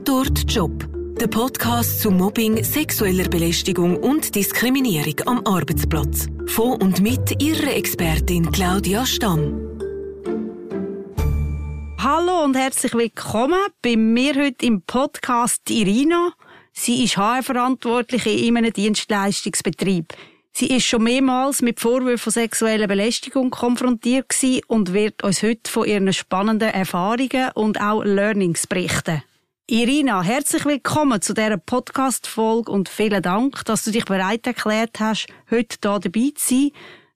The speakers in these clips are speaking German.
Tatort Job. Der Podcast zu Mobbing, sexueller Belästigung und Diskriminierung am Arbeitsplatz. Von und mit ihrer Expertin Claudia Stamm. Hallo und herzlich willkommen bei mir heute im Podcast Irina. Sie ist HR-Verantwortliche in einem Dienstleistungsbetrieb. Sie ist schon mehrmals mit Vorwürfen von sexueller Belästigung konfrontiert und wird uns heute von ihren spannenden Erfahrungen und auch Learnings berichten. Irina, herzlich willkommen zu dieser Podcast-Folge und vielen Dank, dass du dich bereit erklärt hast, heute hier dabei zu sein.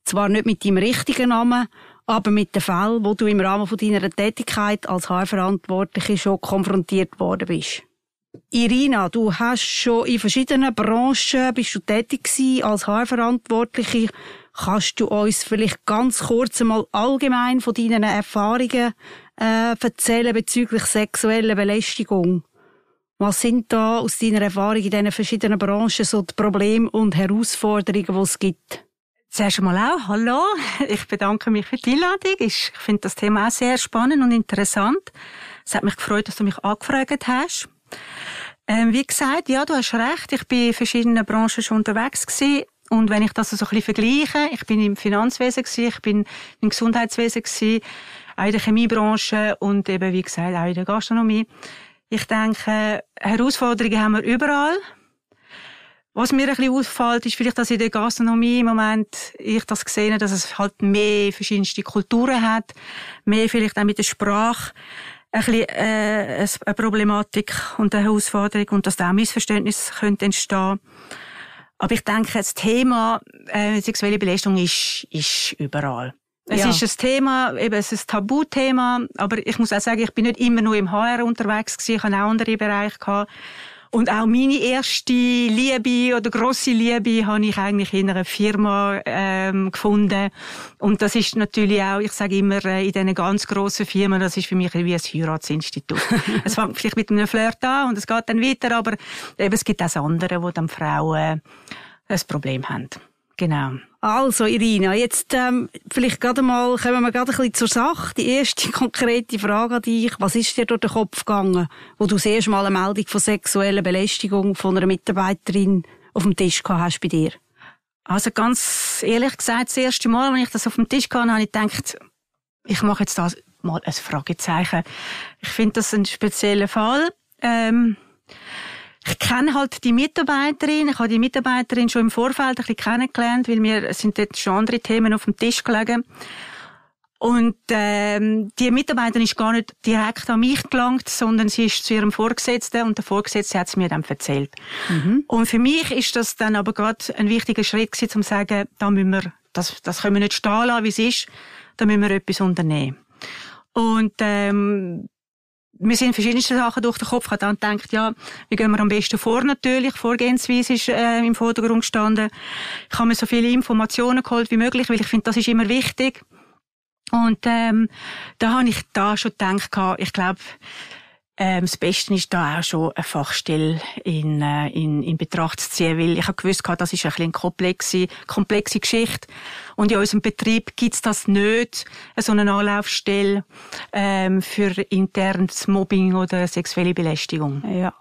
Zwar nicht mit deinem richtigen Namen, aber mit den Fällen, wo du im Rahmen von deiner Tätigkeit als HR-Verantwortliche schon konfrontiert worden bist. Irina, du hast schon in verschiedenen Branchen bist du tätig gewesen als HR-Verantwortliche. Kannst du uns vielleicht ganz kurz einmal allgemein von deinen Erfahrungen äh, erzählen bezüglich sexueller Belästigung? Was sind da aus deiner Erfahrung in diesen verschiedenen Branchen so die Probleme und Herausforderungen, die es gibt? Zuerst einmal auch, hallo. Ich bedanke mich für die Einladung. Ich finde das Thema auch sehr spannend und interessant. Es hat mich gefreut, dass du mich angefragt hast. Ähm, wie gesagt, ja, du hast recht. Ich bin in verschiedenen Branchen schon unterwegs gewesen. Und wenn ich das so ein bisschen vergleiche, ich bin im Finanzwesen gewesen, ich bin im Gesundheitswesen gewesen, auch in der Chemiebranche und eben, wie gesagt, auch in der Gastronomie. Ich denke, Herausforderungen haben wir überall. Was mir ein bisschen auffällt, ist vielleicht, dass in der Gastronomie im Moment ich das sehe, dass es halt mehr verschiedenste Kulturen hat, mehr vielleicht auch mit der Sprache ein bisschen, äh, eine Problematik und eine Herausforderung und dass da auch Missverständnisse könnte entstehen. Aber ich denke, das Thema äh, sexuelle Belästigung ist, ist überall. Es ja. ist ein Thema, eben, es ist ein Tabuthema, aber ich muss auch sagen, ich bin nicht immer nur im HR unterwegs gewesen, ich habe auch andere Bereiche gehabt. Und auch meine erste Liebe oder grosse Liebe habe ich eigentlich in einer Firma ähm, gefunden. Und das ist natürlich auch, ich sage immer, äh, in diesen ganz grossen Firmen, das ist für mich wie ein Heiratsinstitut. es fängt vielleicht mit einem Flirt an und es geht dann weiter, aber eben, es gibt auch andere, wo dann Frauen ein Problem haben. Genau. Also, Irina, jetzt ähm, vielleicht gerade mal, kommen wir gerade ein bisschen zur Sache. Die erste konkrete Frage an dich. Was ist dir durch den Kopf gegangen, wo du das erste Mal eine Meldung von sexueller Belästigung von einer Mitarbeiterin auf dem Tisch gehabt hast bei dir? Also ganz ehrlich gesagt, das erste Mal, als ich das auf dem Tisch hatte, habe ich gedacht, ich mache jetzt da mal ein Fragezeichen. Ich finde das ein spezieller Fall. Ähm, ich kenne halt die Mitarbeiterin. Ich habe die Mitarbeiterin schon im Vorfeld ein bisschen kennengelernt, weil mir sind dort schon andere Themen auf dem Tisch gelegen. Und ähm, die Mitarbeiterin ist gar nicht direkt an mich gelangt, sondern sie ist zu ihrem Vorgesetzten und der Vorgesetzte hat es mir dann erzählt. Mhm. Und für mich ist das dann aber gerade ein wichtiger Schritt gewesen, um zu sagen, da müssen wir, das, das können wir nicht stehen lassen, wie es ist, da müssen wir etwas unternehmen. Und ähm, mir sind verschiedenste Sachen durch den Kopf. Ich habe dann gedacht, ja, wie gehen wir am besten vor natürlich. Vorgehensweise ist äh, im Vordergrund gestanden. Ich habe mir so viele Informationen geholt wie möglich, weil ich finde, das ist immer wichtig. Und ähm, da habe ich da schon gedacht, ich glaube, ähm, das Beste ist da auch schon eine Fachstelle in, äh, in, in Betracht zu ziehen, weil ich habe gewusst, das ist ein bisschen eine komplexe, komplexe Geschichte. Und in unserem Betrieb gibt's das nicht, so eine Anlaufstelle ähm, für internes Mobbing oder sexuelle Belästigung. Ja.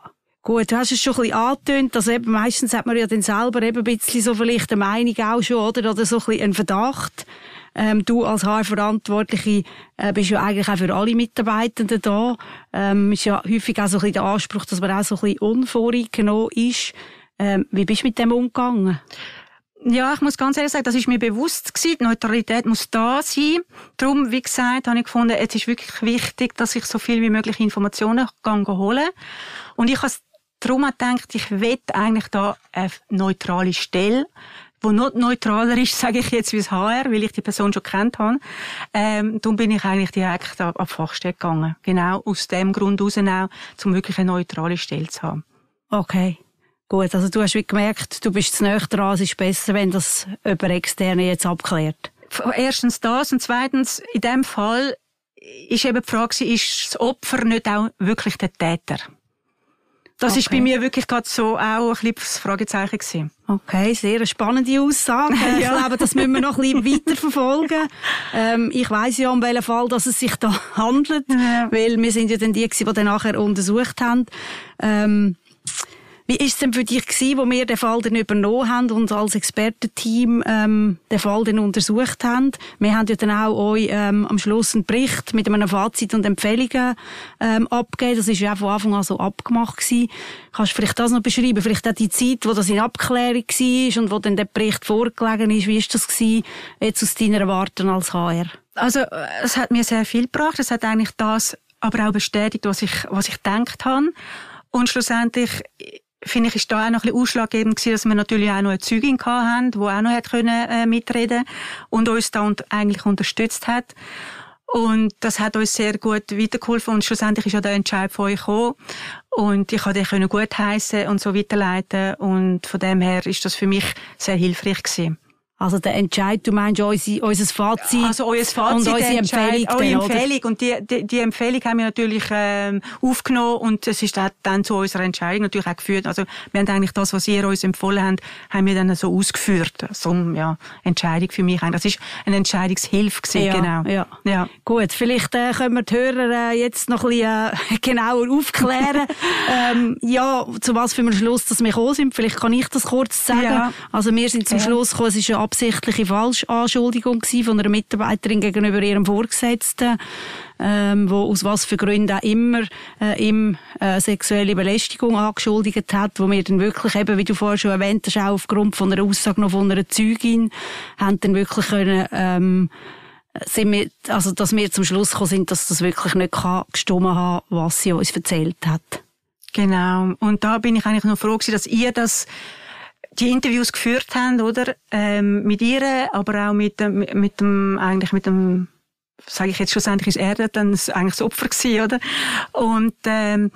Gut, du hast es schon ein bisschen angetönt, dass eben meistens hat man ja dann selber eben ein bisschen so vielleicht eine Meinung auch schon, oder? Oder so ein bisschen einen Verdacht. Ähm, du als HR-Verantwortliche äh, bist ja eigentlich auch für alle Mitarbeitenden da. Ähm, ist ja häufig auch so ein bisschen der Anspruch, dass man auch so ein bisschen unvoreingenommen ist. Ähm, wie bist du mit dem umgegangen? Ja, ich muss ganz ehrlich sagen, das ist mir bewusst gewesen. Die Neutralität muss da sein. Darum, wie gesagt, habe ich gefunden, es ist wirklich wichtig, dass ich so viel wie möglich Informationen kann holen Und ich habe darum gedacht, ich will eigentlich da eine neutrale Stelle wo noch neutraler ist, sage ich jetzt, wie das HR, weil ich die Person schon kennt habe. Ähm, darum bin ich eigentlich direkt ab, ab Fachstelle gegangen. Genau aus dem Grund heraus auch, um wirklich eine neutrale Stelle zu haben. Okay. Gut, also du hast wie gemerkt, du bist zu näher dran, es ist besser, wenn das über Externe jetzt abklärt. Erstens das und zweitens, in dem Fall ist eben die Frage, ist das Opfer nicht auch wirklich der Täter? Das okay. ist bei mir wirklich gerade so auch ein bisschen das Fragezeichen gewesen. Okay, sehr spannende Aussage. Ich glaube, das müssen wir noch ein bisschen weiterverfolgen. Ähm, ich weiss ja, um welchen Fall dass es sich da handelt, ja. weil wir sind ja dann die, die dann nachher untersucht haben. Ähm, wie ist es denn für dich gewesen, wo wir den Fall dann übernommen haben und als Expertenteam ähm, den Fall dann untersucht haben? Wir haben ja dann auch euch ähm, am Schluss einen Bericht mit einem Fazit und Empfehlungen ähm, abgegeben. Das ist ja auch von Anfang an so abgemacht gewesen. Kannst du vielleicht das noch beschreiben? Vielleicht auch die Zeit, wo das in Abklärung war und wo dann der Bericht vorgelegen ist. Wie ist das gewesen, jetzt aus deiner Erwartung als HR? Also, es hat mir sehr viel gebracht. Es hat eigentlich das aber auch bestätigt, was ich, was ich gedacht habe. Und schlussendlich finde ich, ist da auch noch ein bisschen ausschlaggebend gewesen, dass wir natürlich auch noch eine Zeugin hatten, die auch noch hat können, äh, mitreden und uns da und eigentlich unterstützt hat. Und das hat uns sehr gut weitergeholfen und schlussendlich ist ja der Entscheid von euch gekommen. Und ich konnte den gut heißen und so weiterleiten und von dem her ist das für mich sehr hilfreich gewesen. Also der Entscheid, du meinst unser, unser Fazit, also unser Fazit und unsere Empfehlung. Eure Empfehlung. Und die, die, die, Empfehlung haben wir natürlich ähm, aufgenommen und es ist dann zu unserer Entscheidung natürlich auch geführt. Also wir haben eigentlich das, was ihr uns empfohlen habt, haben wir dann so ausgeführt. So ja, Entscheidung für mich. Das ist eine Entscheidungshilfe gewesen, ja, genau. Ja. ja. Gut, vielleicht äh, können wir die Hörer äh, jetzt noch ein bisschen äh, genauer aufklären. ähm, ja, zu was für einem Schluss dass wir gekommen sind. Vielleicht kann ich das kurz sagen. Ja. Also wir sind zum. Schluss gekommen, es ist eine absichtliche Falschanschuldigung von einer Mitarbeiterin gegenüber ihrem Vorgesetzten, ähm, wo aus was für Gründen auch immer äh, ihm äh, sexuelle Belästigung angeschuldigt hat, wo wir dann wirklich eben, wie du vorher schon erwähnt hast, auch aufgrund von einer Aussage noch von einer Zeugin, haben dann wirklich können, ähm, sind wir, also, dass wir zum Schluss gekommen sind, dass das wirklich nicht kann gestimmt haben, was sie uns erzählt hat. Genau. Und da bin ich eigentlich noch froh gewesen, dass ihr das die Interviews geführt haben, oder? Ähm, mit ihr, aber auch mit dem, mit dem, eigentlich mit dem, sage ich jetzt schlussendlich, ist er dann eigentlich das Opfer gewesen, oder? Und, ähm,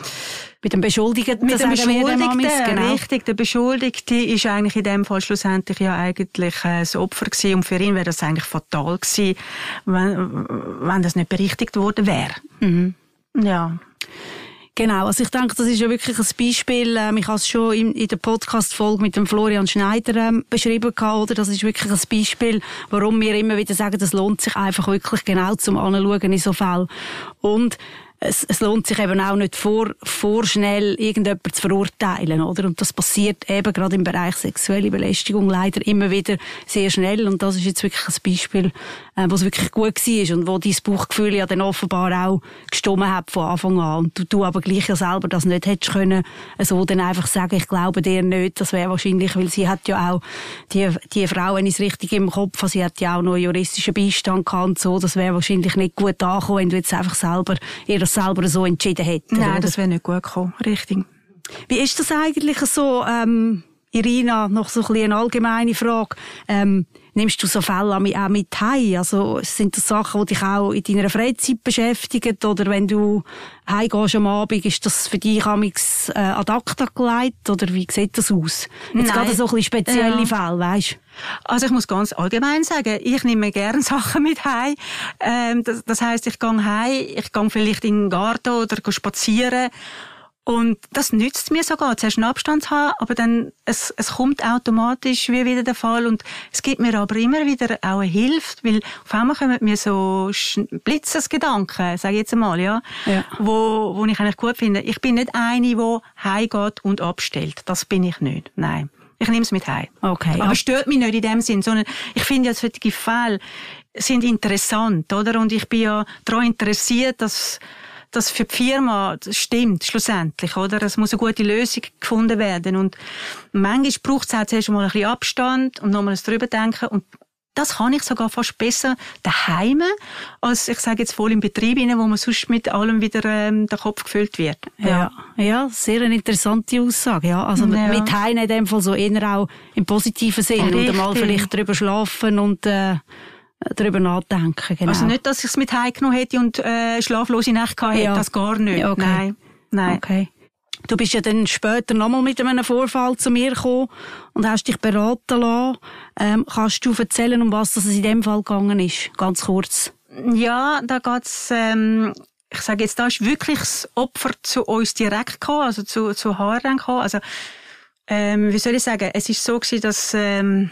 mit dem Beschuldigten, mit dem Beschuldigten, genau. richtig. Der Beschuldigte ist eigentlich in dem Fall schlussendlich ja eigentlich äh, das Opfer gewesen und für ihn wäre das eigentlich fatal gewesen, wenn, wenn das nicht berichtigt worden wäre. Mhm. Ja. Genau, also ich denke, das ist ja wirklich ein Beispiel. Ähm, ich habe es schon in, der Podcast-Folge mit dem Florian Schneider ähm, beschrieben oder? Das ist wirklich ein Beispiel, warum wir immer wieder sagen, das lohnt sich einfach wirklich genau zum Anschauen in so Fällen. Und es, es lohnt sich eben auch nicht vor, vorschnell irgendjemand zu verurteilen, oder? Und das passiert eben gerade im Bereich sexuelle Belästigung leider immer wieder sehr schnell. Und das ist jetzt wirklich ein Beispiel, äh, was wirklich gut war und wo dein Bauchgefühl ja dann offenbar auch gestimmt hat von Anfang an. Und du, du aber gleich ja selber das nicht hättest können, so dann einfach sagen, ich glaube dir nicht. Das wäre wahrscheinlich, weil sie hat ja auch, die, die Frau, wenn ich es richtig im Kopf habe, sie hat ja auch noch juristischen Beistand gehabt so. Das wäre wahrscheinlich nicht gut angekommen, wenn du jetzt einfach selber ihr das selber so entschieden hättest. Nein, oder? das wäre nicht gut gekommen. Richtig. Wie ist das eigentlich so, ähm, Irina, noch so ein bisschen eine allgemeine Frage. Ähm, nimmst du so Fälle auch mit heim? Also sind das Sachen, die dich auch in deiner Freizeit beschäftigen? Oder wenn du heimgehst am Abend, ist das für dich amigs äh, ad acta gelegt? Oder wie sieht das aus? Jetzt gerade so ein bisschen spezielle ja. Fälle, weißt Also ich muss ganz allgemein sagen, ich nehme gerne Sachen mit heim. Ähm, das, das heisst, ich gehe heim, ich gehe vielleicht in den Garten oder spazieren und das nützt mir sogar, zuerst einen Abstand zu haben, aber dann, es, es kommt automatisch wie wieder der Fall und es gibt mir aber immer wieder auch eine Hilfe, weil auf einmal kommen mir so Blitzesgedanken, sage ich jetzt einmal, ja, ja, Wo, wo ich eigentlich gut finde. Ich bin nicht eine, die heimgeht und abstellt. Das bin ich nicht. Nein. Ich nehme es mit heim. Okay. Aber stört mich nicht in dem Sinn, sondern ich finde ja, solche Fälle sind interessant, oder? Und ich bin ja daran interessiert, dass das für die Firma stimmt, schlussendlich, oder? Es muss eine gute Lösung gefunden werden. Und manchmal braucht es auch zuerst mal ein bisschen Abstand und nochmal drüber denken und das kann ich sogar fast besser daheim, als ich sage jetzt voll im Betrieb, wo man sonst mit allem wieder ähm, der Kopf gefüllt wird. Ja. ja, ja, sehr eine interessante Aussage. Ja, also ja. mit Heim in dem Fall so eher auch im positiven Sinn Richtig. und mal vielleicht drüber schlafen und äh, darüber nachdenken. Genau. Also nicht, dass ich es mit heimgenommen hätte und äh, schlaflose Nächte hätte, ja. das gar nicht. Okay. Nein. Nein. Okay. Du bist ja dann später nochmal mit einem Vorfall zu mir gekommen und hast dich beraten lassen. Ähm, kannst du erzählen, um was es in dem Fall gegangen ist? Ganz kurz. Ja, da geht's ähm, ich sage jetzt, da ist wirklich das Opfer zu uns direkt gekommen, also zu, zu HRN gekommen. Also, ähm, wie soll ich sagen, es ist so gewesen, dass, ähm,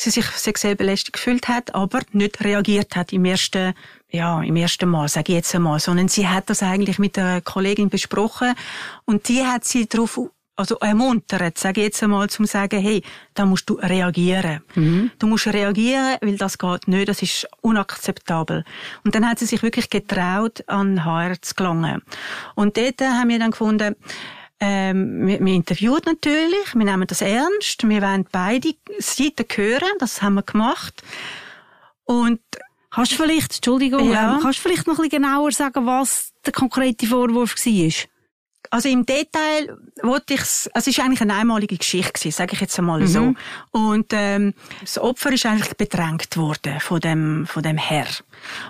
sie sich sexuell belästigt gefühlt hat, aber nicht reagiert hat im ersten, ja, im ersten Mal, sage ich jetzt einmal, sondern sie hat das eigentlich mit der Kollegin besprochen und die hat sie darauf also ermuntert, sage ich jetzt einmal, zum sagen, hey, da musst du reagieren. Mhm. Du musst reagieren, weil das geht nicht, das ist unakzeptabel. Und dann hat sie sich wirklich getraut, an HR zu gelangen. Und dort haben wir dann gefunden, ähm, wir, wir interviewen natürlich, wir nehmen das ernst, wir wollen beide Seiten hören, das haben wir gemacht. Und Kannst du vielleicht, Entschuldigung, ja. ähm, kannst du vielleicht noch ein bisschen genauer sagen, was der konkrete Vorwurf war? Also im Detail wollte ich also es ist eigentlich eine einmalige Geschichte gewesen, sage ich jetzt einmal mhm. so. Und ähm, das Opfer ist eigentlich bedrängt worden von dem von dem Herr.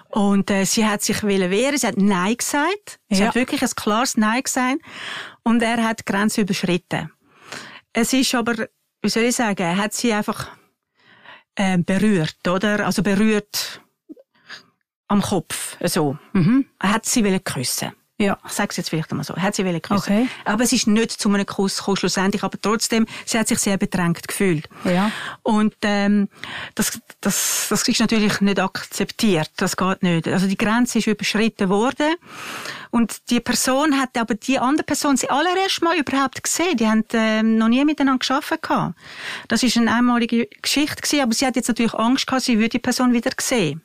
Und äh, sie hat sich wehren, sie hat Nein gesagt. Sie ja. hat wirklich ein klares Nein gesagt. Und er hat die Grenze überschritten. Es ist aber, wie soll ich sagen, er hat sie einfach äh, berührt, oder? Also berührt am Kopf, so. Mhm. Er hat sie küssen. Ja. Ich sage es jetzt vielleicht einmal so. Hat sie wollen küssen. Okay. Aber es ist nicht zu einem Kuss gekommen, schlussendlich. Aber trotzdem, sie hat sich sehr bedrängt gefühlt. Ja. Und, ähm, das, das, das ist natürlich nicht akzeptiert. Das geht nicht. Also die Grenze ist überschritten worden. Und die Person hat aber die andere Person sie allererst mal überhaupt gesehen. Die haben ähm, noch nie miteinander. Gehabt. Das ist eine einmalige Geschichte gewesen, aber sie hat jetzt natürlich Angst gehabt, sie würde die Person wieder sehen.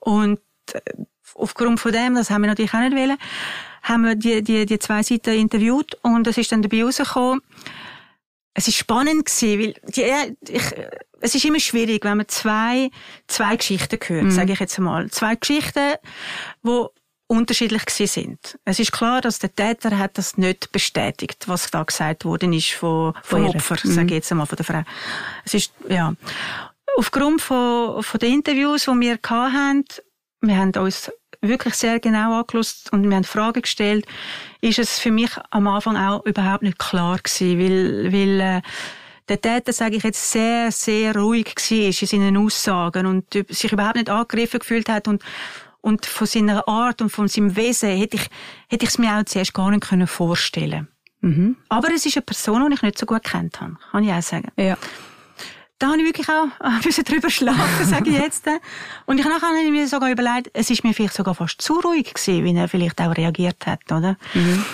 Und äh, aufgrund von dem, das haben wir natürlich auch nicht wollen, haben wir die, die, die zwei Seiten interviewt und es ist dann dabei rausgekommen, es ist spannend gewesen, weil die, ich, es ist immer schwierig, wenn man zwei, zwei Geschichten hört, mhm. sage ich jetzt einmal. Zwei Geschichten, wo unterschiedlich gewesen sind. Es ist klar, dass der Täter hat das nicht bestätigt, was da gesagt worden ist von, vom Opfer, mhm. sage ich jetzt einmal, von der Frau. Es ist, ja. Aufgrund von, von den Interviews, die wir hatten, wir haben uns wirklich sehr genau angeschaut und wir haben Fragen gestellt, ist es für mich am Anfang auch überhaupt nicht klar gewesen, weil, weil äh, der Täter, sage ich jetzt, sehr, sehr ruhig war in seinen Aussagen und sich überhaupt nicht angegriffen gefühlt hat und und von seiner Art und von seinem Wesen hätte ich, hätte ich es mir auch zuerst gar nicht können vorstellen mhm. Aber es ist eine Person, die ich nicht so gut kennt habe, kann ich auch sagen. Ja da habe ich wirklich auch ein bisschen drüber schlafen, sage ich jetzt. Und ich nachher habe mir sogar überlegt, es ist mir vielleicht sogar fast zu ruhig gewesen, wie er vielleicht auch reagiert hat, oder? Mhm.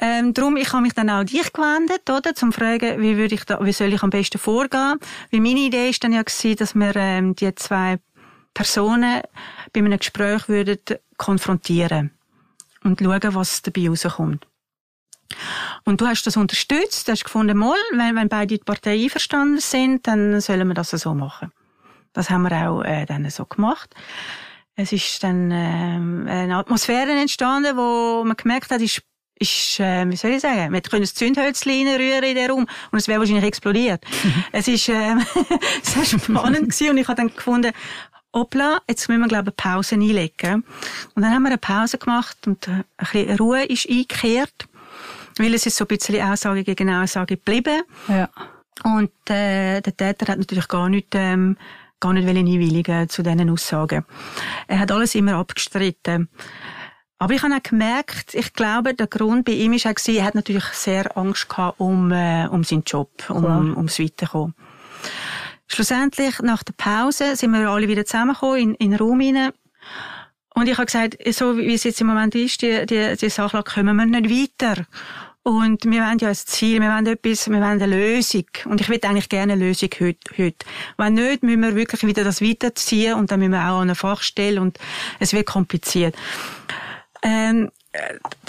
Ähm, darum, ich habe mich dann auch an dich gewendet, oder? Zum fragen, wie würde ich da, wie soll ich am besten vorgehen? Weil meine Idee ist dann ja gewesen, dass wir, ähm, die zwei Personen bei einem Gespräch würden konfrontieren und schauen, was dabei rauskommt. Und du hast das unterstützt, du hast gefunden, mal, wenn, wenn beide Parteien einverstanden sind, dann sollen wir das so machen. Das haben wir auch äh, dann so gemacht. Es ist dann äh, eine Atmosphäre entstanden, wo man gemerkt hat, ist ist, äh, wie soll ich sagen, wir können das Zündhölzchen reinrühren in den Raum und es wäre wahrscheinlich explodiert. Es ist äh, sehr spannend gewesen und ich habe dann gefunden, hoppla, jetzt müssen wir, glaube ich, eine Pause einlegen. Und dann haben wir eine Pause gemacht und ein bisschen Ruhe ist eingekehrt. Weil es ist so ein bisschen Aussage gegen Aussage geblieben. Ja. Und äh, der Täter hat natürlich gar nicht, ähm, gar nicht einwilligen zu diesen Aussagen. Er hat alles immer abgestritten. Aber ich habe auch gemerkt, ich glaube, der Grund bei ihm war auch, er hat natürlich sehr Angst gehabt um, äh, um seinen Job, um, um, ums Weiterkommen. Schlussendlich, nach der Pause, sind wir alle wieder zusammengekommen in, in den Raum hinein. Und ich habe gesagt, so wie es jetzt im Moment ist, die, die, die Sache kommen wir nicht weiter. Und wir wollen ja ein Ziel, wir wollen etwas, wir wollen eine Lösung. Und ich will eigentlich gerne eine Lösung heute. heute. Wenn nicht, müssen wir wirklich wieder das weiterziehen und dann müssen wir auch an eine Fachstelle und es wird kompliziert. Ähm,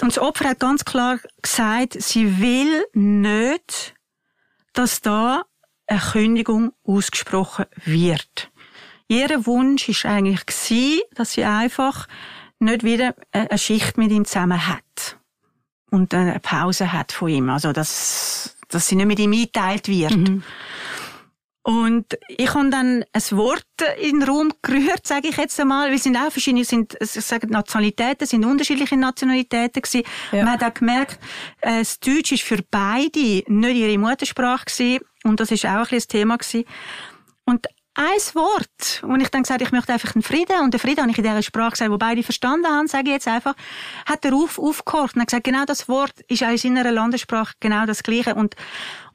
und das Opfer hat ganz klar gesagt, sie will nicht, dass da eine Kündigung ausgesprochen wird. Ihr Wunsch ist eigentlich dass sie einfach nicht wieder eine Schicht mit ihm zusammen hat und eine Pause hat von ihm. Also, dass, dass sie nicht mit ihm eingeteilt wird. Mhm. Und ich habe dann ein Wort in den Raum gerührt, sage ich jetzt einmal. Wir sind auch verschiedene, sind, ich sage, Nationalitäten, sind unterschiedliche Nationalitäten gewesen. Ja. Man hat auch gemerkt, äh, das Deutsch ist für beide nicht ihre Muttersprache gewesen. Und das ist auch ein bisschen das Thema gewesen. Und ein Wort. Und ich dann gesagt, ich möchte einfach einen Frieden. Und den Frieden habe ich in dieser Sprache gesagt, wo beide verstanden haben, sage ich jetzt einfach, hat er auf, aufgehört und hat gesagt, genau das Wort ist auch in seiner Landessprache genau das Gleiche. Und,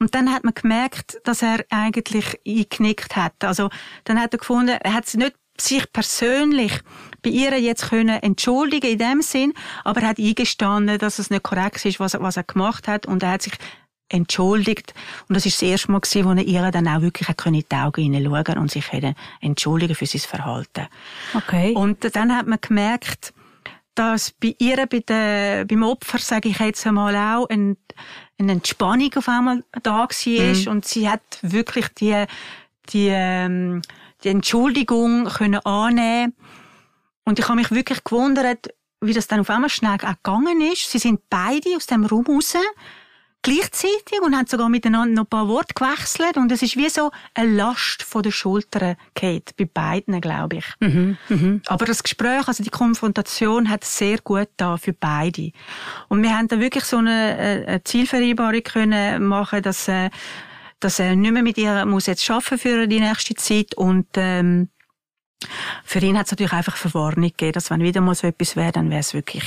und dann hat man gemerkt, dass er eigentlich eingeknickt hat. Also, dann hat er gefunden, er hat nicht sich persönlich bei ihr jetzt können entschuldigen in dem Sinn, aber er hat eingestanden, dass es nicht korrekt ist, was er, was er gemacht hat und er hat sich entschuldigt. Und das ist das erste Mal gewesen, wo er ihr dann auch wirklich in die Augen hineinschauen und sich entschuldigen für sein Verhalten. Okay. Und dann hat man gemerkt, dass bei ihr, bei der, beim Opfer, sage ich jetzt einmal auch, ein, eine Entspannung auf einmal da war mhm. und sie hat wirklich die, die, ähm, die Entschuldigung können annehmen und ich habe mich wirklich gewundert, wie das dann auf einmal schnell auch gegangen ist. Sie sind beide aus dem Raum raus gleichzeitig und haben sogar miteinander noch ein paar Worte gewechselt und es ist wie so eine Last von den Schultern geht bei beiden, glaube ich. Mhm, mh. Aber das Gespräch, also die Konfrontation hat sehr gut da für beide. Und wir haben da wirklich so eine, äh, eine Zielvereinbarung können machen, dass, äh, dass er nicht mehr mit ihr muss jetzt schaffen für die nächste Zeit und ähm, für ihn hat es natürlich einfach Verwarnung gegeben, dass wenn wieder mal so etwas wäre, dann wäre es wirklich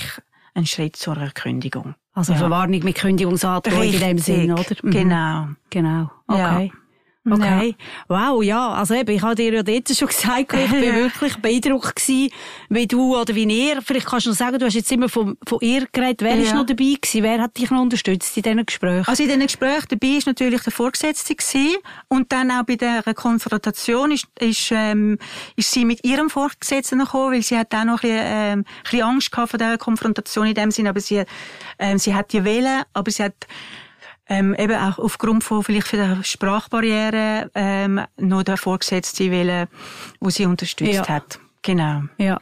ein Schritt zur Kündigung. Also ja. Verwarnung mit Kündigungsandrohung in dem Sinn, oder? Mhm. Genau. Genau. Okay. Ja. Okay. Ja. Wow, ja. Also eben, ich habe dir ja dort schon gesagt, ich bin wirklich beeindruckt gewesen, wie du oder wie ihr, vielleicht kannst du noch sagen, du hast jetzt immer von, von ihr geredet. Wer ja. ist noch dabei gewesen? Wer hat dich noch unterstützt in diesen Gesprächen? Also in diesen Gesprächen dabei ist natürlich der Vorgesetzte gewesen. Und dann auch bei der Konfrontation ist, ist, ähm, ist sie mit ihrem Vorgesetzten gekommen, weil sie hat auch noch ein bisschen, ähm, ein bisschen Angst gehabt vor dieser Konfrontation in dem Sinne, aber sie, ähm, sie hat die wählen, aber sie hat ähm, eben auch aufgrund von vielleicht von der Sprachbarriere ähm, noch der Vorgesetzte wählen, wo sie unterstützt ja. hat. Genau. Ja.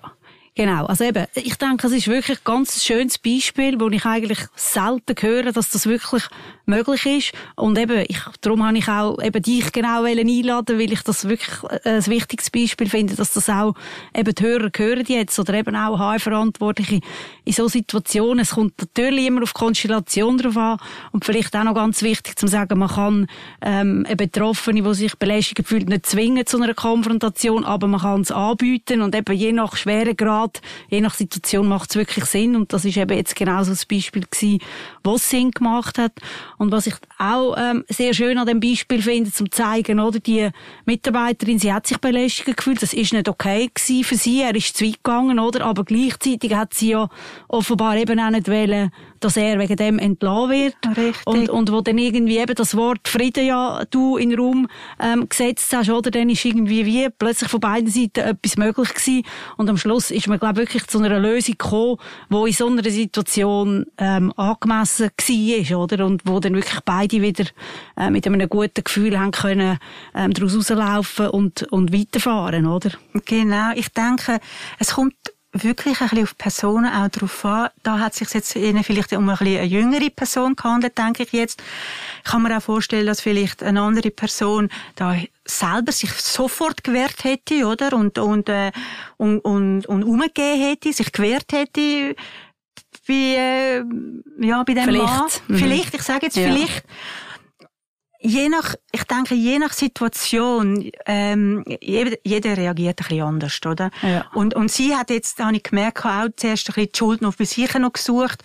Genau, also eben, ich denke, es ist wirklich ein ganz schönes Beispiel, wo ich eigentlich selten höre, dass das wirklich möglich ist. Und eben, ich, darum habe ich auch eben dich genau einladen, weil ich das wirklich ein wichtiges Beispiel finde, dass das auch eben die Hörer hören jetzt oder eben auch HR-Verantwortliche in so Situationen. Es kommt natürlich immer auf Konstellation drauf an und vielleicht auch noch ganz wichtig zu sagen, man kann ähm, eine Betroffene, die sich belästigt fühlt, nicht zwingen zu einer Konfrontation, aber man kann es anbieten und eben je nach Schweregrad, je nach Situation macht es wirklich Sinn und das ist eben jetzt genau so ein Beispiel gewesen, was Sinn gemacht hat. Und was ich auch ähm, sehr schön an dem Beispiel finde, zum zeigen, oder die Mitarbeiterin, sie hat sich belästigt gefühlt, das ist nicht okay gewesen für sie, er ist zu weit gegangen, oder? Aber gleichzeitig hat sie ja offenbar eben auch nicht wollen, dass er wegen dem entlassen wird. Richtig. Und, und wo dann irgendwie eben das Wort Frieden ja du in den Raum ähm, gesetzt hast, oder? Dann ist irgendwie wie plötzlich von beiden Seiten etwas möglich gewesen. Und am Schluss ist man, glaube wirklich zu einer Lösung gekommen, wo in so einer Situation ähm, angemessen war, oder? Und wo dann wirklich beide wieder äh, mit einem guten Gefühl haben können, ähm, daraus rauslaufen und, und weiterfahren, oder? Genau. Ich denke, es kommt wirklich ein bisschen auf Personen auch drauf an. Da hat sich jetzt ihnen vielleicht um ein bisschen eine jüngere Person gehandelt, denke ich jetzt. Ich kann mir auch vorstellen, dass vielleicht eine andere Person da selber sich sofort gewehrt hätte, oder? Und, und, äh, und, und, und umgegeben hätte, sich gewehrt hätte, bei, äh, ja, bei dem vielleicht. Mann. Mhm. Vielleicht, ich sage jetzt ja. vielleicht je nach, ich denke, je nach Situation, ähm, jeder, jeder reagiert ein bisschen anders, oder? Ja. Und, und sie hat jetzt, habe ich gemerkt, auch zuerst ein bisschen die Schuld noch bei sich noch gesucht,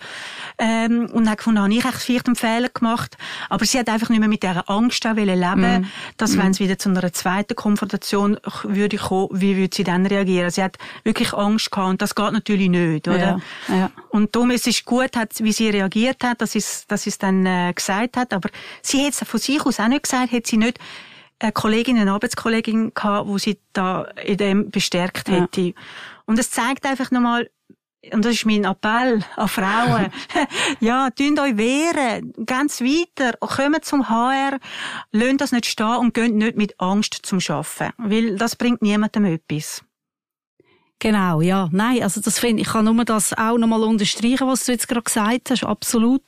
ähm, und hat gefunden, habe ich echt vielleicht einen Fehler gemacht. Aber sie hat einfach nicht mehr mit dieser Angst auch leben mm. dass wenn es wieder zu einer zweiten Konfrontation würde kommen, wie würde sie dann reagieren? Sie hat wirklich Angst gehabt, und das geht natürlich nicht, oder? Ja. Ja. Und darum ist es gut, wie sie reagiert hat, dass sie es, dass es dann äh, gesagt hat, aber sie hat es von sich durchaus auch nicht gesagt, hat sie nicht eine Kollegin, eine Arbeitskollegin gehabt, wo sie da in dem bestärkt hätte. Ja. Und es zeigt einfach nochmal, und das ist mein Appell an Frauen. ja, tun euch wehren. Ganz weiter. Kommt zum HR. Lasst das nicht stehen und geht nicht mit Angst zum Arbeiten. Weil das bringt niemandem etwas. Genau, ja. Nein, also das finde ich, kann nur das auch nochmal unterstreichen, was du jetzt gerade gesagt hast. Absolut.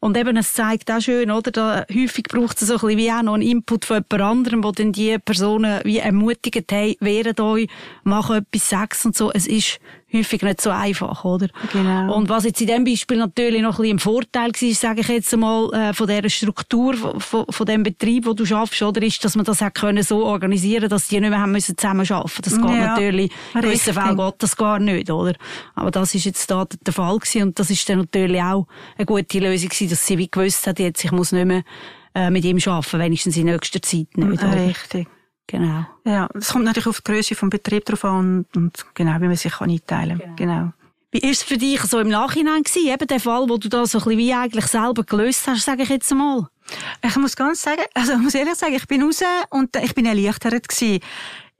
Und eben, es zeigt auch schön, oder? Da, häufig braucht es so ein bisschen wie auch noch einen Input von jemand anderem, wo dann die Personen wie ermutigt, hey, wehret euch, mach etwas, Sex und so. Es ist häufig nicht so einfach, oder? Genau. Und was jetzt in dem Beispiel natürlich noch ein bisschen ein Vorteil war, sage ich jetzt einmal, äh, von dieser Struktur, von, von dem Betrieb, wo du schaffst, oder, ist, dass man das auch können so organisieren, dass die nicht mehr haben müssen zusammen arbeiten. Das geht Ja, natürlich, in gewissen. Fällen geht das gar nicht, oder? Aber das ist jetzt da der Fall gewesen und das ist dann natürlich auch eine gute Lösung gewesen, dass sie wie gewusst hat, jetzt, ich muss nicht mehr äh, mit ihm arbeiten, wenigstens in nächster Zeit nicht, oder? Richtig. Genau. Ja, es kommt natürlich auf die Größe vom Betrieb drauf an und, und genau, wie man sich kann einteilen kann. Genau. Wie ist es für dich so im Nachhinein gewesen? Eben der Fall, wo du da so ein bisschen wie eigentlich selber gelöst hast, sage ich jetzt mal. Ich muss ganz sagen, also ich muss ehrlich sagen, ich bin raus und ich bin erleichtert gewesen.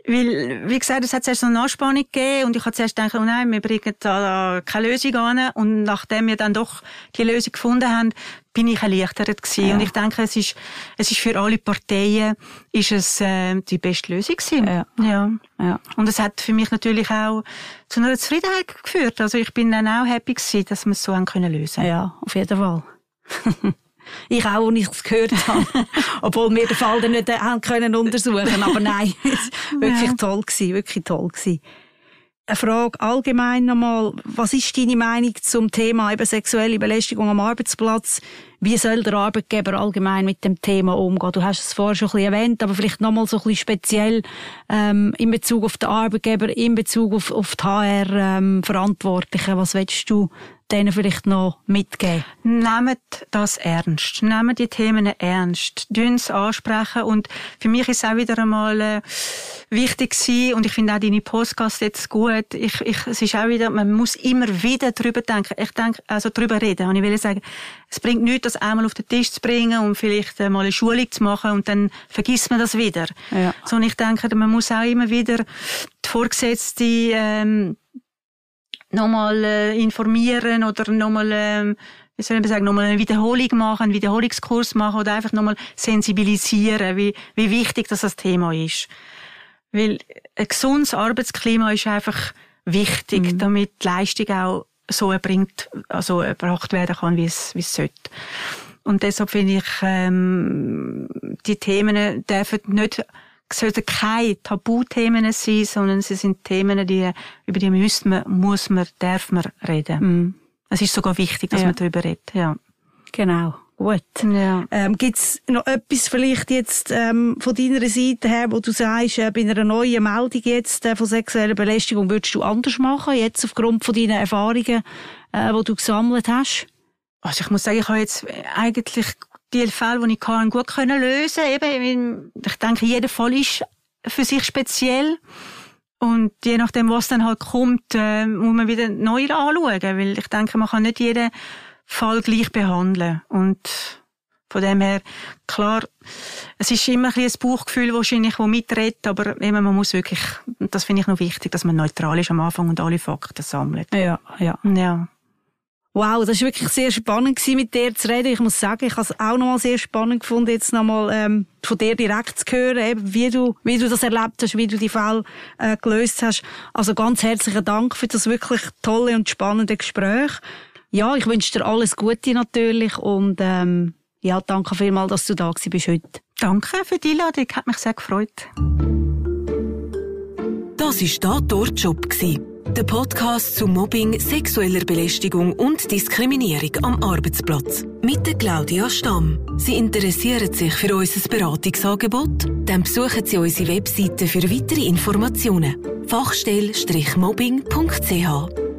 Weil, wie gesagt, es hat zuerst so eine Anspannung gegeben und ich habe zuerst gedacht, oh nein, wir bringen da keine Lösung an. Und nachdem wir dann doch die Lösung gefunden haben, bin ich erleichtert gewesen. Ja. Und ich denke, es ist, es ist für alle Parteien ist es, äh, die beste Lösung gewesen. Ja. ja. Ja. Und es hat für mich natürlich auch zu einer Zufriedenheit geführt. Also ich bin dann auch happy gewesen, dass wir es so haben können lösen. Ja, auf jeden Fall. ich auch, als ich es gehört habe. Obwohl wir den Fall dann nicht äh, haben können untersuchen. Aber nein, es war wirklich toll gewesen, wirklich toll gewesen. Eine Frage allgemein nochmal. Was ist deine Meinung zum Thema eben sexuelle Belästigung am Arbeitsplatz? Wie soll der Arbeitgeber allgemein mit dem Thema umgehen? Du hast es vorher schon ein bisschen erwähnt, aber vielleicht nochmal so ein bisschen speziell ähm, in Bezug auf den Arbeitgeber, in Bezug auf, auf die HR-Verantwortlichen. Was willst du denen vielleicht noch mitgeben? Nehmt das ernst. Nehmt die Themen ernst. Dün's ansprechen. Und für mich ist auch wieder einmal äh, wichtig gewesen, und ich finde auch deine Podcast jetzt gut. Ich, ich, es ist auch wieder, man muss immer wieder drüber denken. Ich denke, also drüber reden. Und ich will sagen, es bringt nichts, das einmal auf den Tisch zu bringen und vielleicht mal eine Schulung zu machen und dann vergisst man das wieder. Ja. Sondern ich denke, man muss auch immer wieder die Vorgesetzte, ähm, nochmal äh, informieren oder nochmal, ähm, wie soll ich sagen, nochmal eine Wiederholung machen, einen Wiederholungskurs machen oder einfach nochmal sensibilisieren, wie, wie wichtig das, das Thema ist. Weil ein gesundes Arbeitsklima ist einfach wichtig, damit die Leistung auch so erbringt, also erbracht werden kann, wie es, wie es sollte. Und deshalb finde ich, ähm, die Themen dürfen nicht, sollten keine Tabuthemen sein, sondern sie sind Themen, die, über die müsste man, muss man, darf man reden. Es ist sogar wichtig, dass Ja. man darüber redet, ja. Genau. Gut. Ja. Ähm, gibt's noch etwas vielleicht jetzt ähm, von deiner Seite her, wo du sagst, äh, bei einer neuen Meldung jetzt äh, von sexueller Belästigung würdest du anders machen, jetzt aufgrund von deinen Erfahrungen, äh, die du gesammelt hast? Also ich muss sagen, ich habe jetzt eigentlich die Fälle, die ich hatte, gut können lösen. Eben, ich denke, jeder Fall ist für sich speziell. Und je nachdem, was dann halt kommt, äh, muss man wieder neu anschauen. Weil ich denke, man kann nicht jeden Fall gleich behandeln. Und von dem her, klar, es ist immer ein, bisschen ein Bauchgefühl wahrscheinlich, das mitredet, aber eben, man muss wirklich, das finde ich noch wichtig, dass man neutral ist am Anfang und alle Fakten sammelt. Ja, ja. Ja. Wow, das war wirklich sehr spannend gewesen, mit dir zu reden. Ich muss sagen, ich habe es auch nochmal sehr spannend gefunden, jetzt nochmal ähm, von dir direkt zu hören, eben, wie, du, wie du das erlebt hast, wie du die Fälle äh, gelöst hast. Also ganz herzlichen Dank für das wirklich tolle und spannende Gespräch. Ja, ich wünsche dir alles Gute natürlich und ähm, ja, danke vielmals, dass du da gewesen bist heute. Danke für die Einladung, hat mich sehr gefreut. Das war «Da dort Job», der Podcast zu Mobbing, sexueller Belästigung und Diskriminierung am Arbeitsplatz. Mit der Claudia Stamm. Sie interessieren sich für unser Beratungsangebot? Dann besuchen Sie unsere Webseite für weitere Informationen. Fachstelle-mobbing.ch